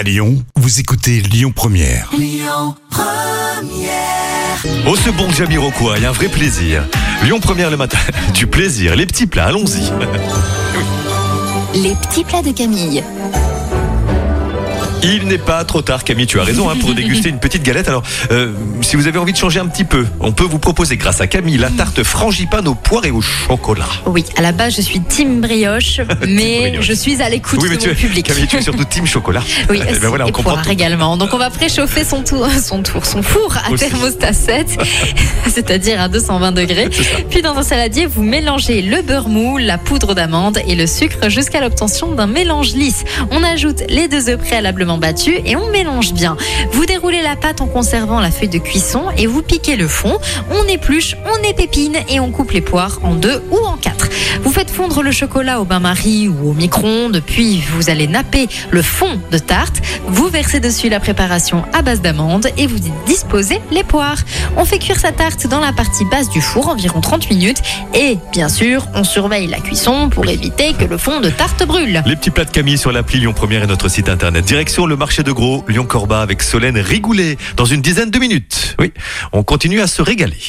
À Lyon, vous écoutez Lyon Première. Oh ce bon Jamiroquai, un vrai plaisir. Lyon Première le matin, du plaisir, les petits plats, allons-y. Les petits plats de Camille. Il n'est pas trop tard Camille, tu as raison, hein, pour déguster une petite galette. Alors, euh, si vous avez envie de changer un petit peu, on peut vous proposer grâce à Camille la tarte frangipane aux poires et au chocolat. Oui, à la base, je suis team brioche, mais brioche. je suis à l'écoute Oui, mais de tu mon es, public. Camille, tu es surtout team chocolat. Oui, Eh ben voilà, on et comprend également. Donc on va préchauffer son tour, son tour, son four à Aussi. thermostat 7, c'est-à-dire à 220 degrés. Puis dans un saladier, vous mélangez le beurre mou, la poudre d'amande et le sucre jusqu'à l'obtention d'un mélange lisse. On ajoute les deux œufs préalablement battus et on mélange bien. Vous déroulez la pâte en conservant la feuille de cuisson et vous piquez le fond. On épluche, on épépine et on coupe les poires en deux ou en quatre. Vous faites fondre le chocolat au bain-marie ou au micro-ondes, puis vous allez napper le fond de tarte. Vous versez dessus la préparation à base d'amandes et vous y disposez les poires. On fait cuire sa tarte dans la partie basse du four environ 30 minutes et bien sûr, on surveille la cuisson pour éviter que le fond de tarte brûle. Les petits plats de Camille sur l'appli Lyon Première et notre site internet. Direction le marché de gros, Lyon Corba avec Solène Rigoulet dans une dizaine de minutes. Oui, on continue à se régaler.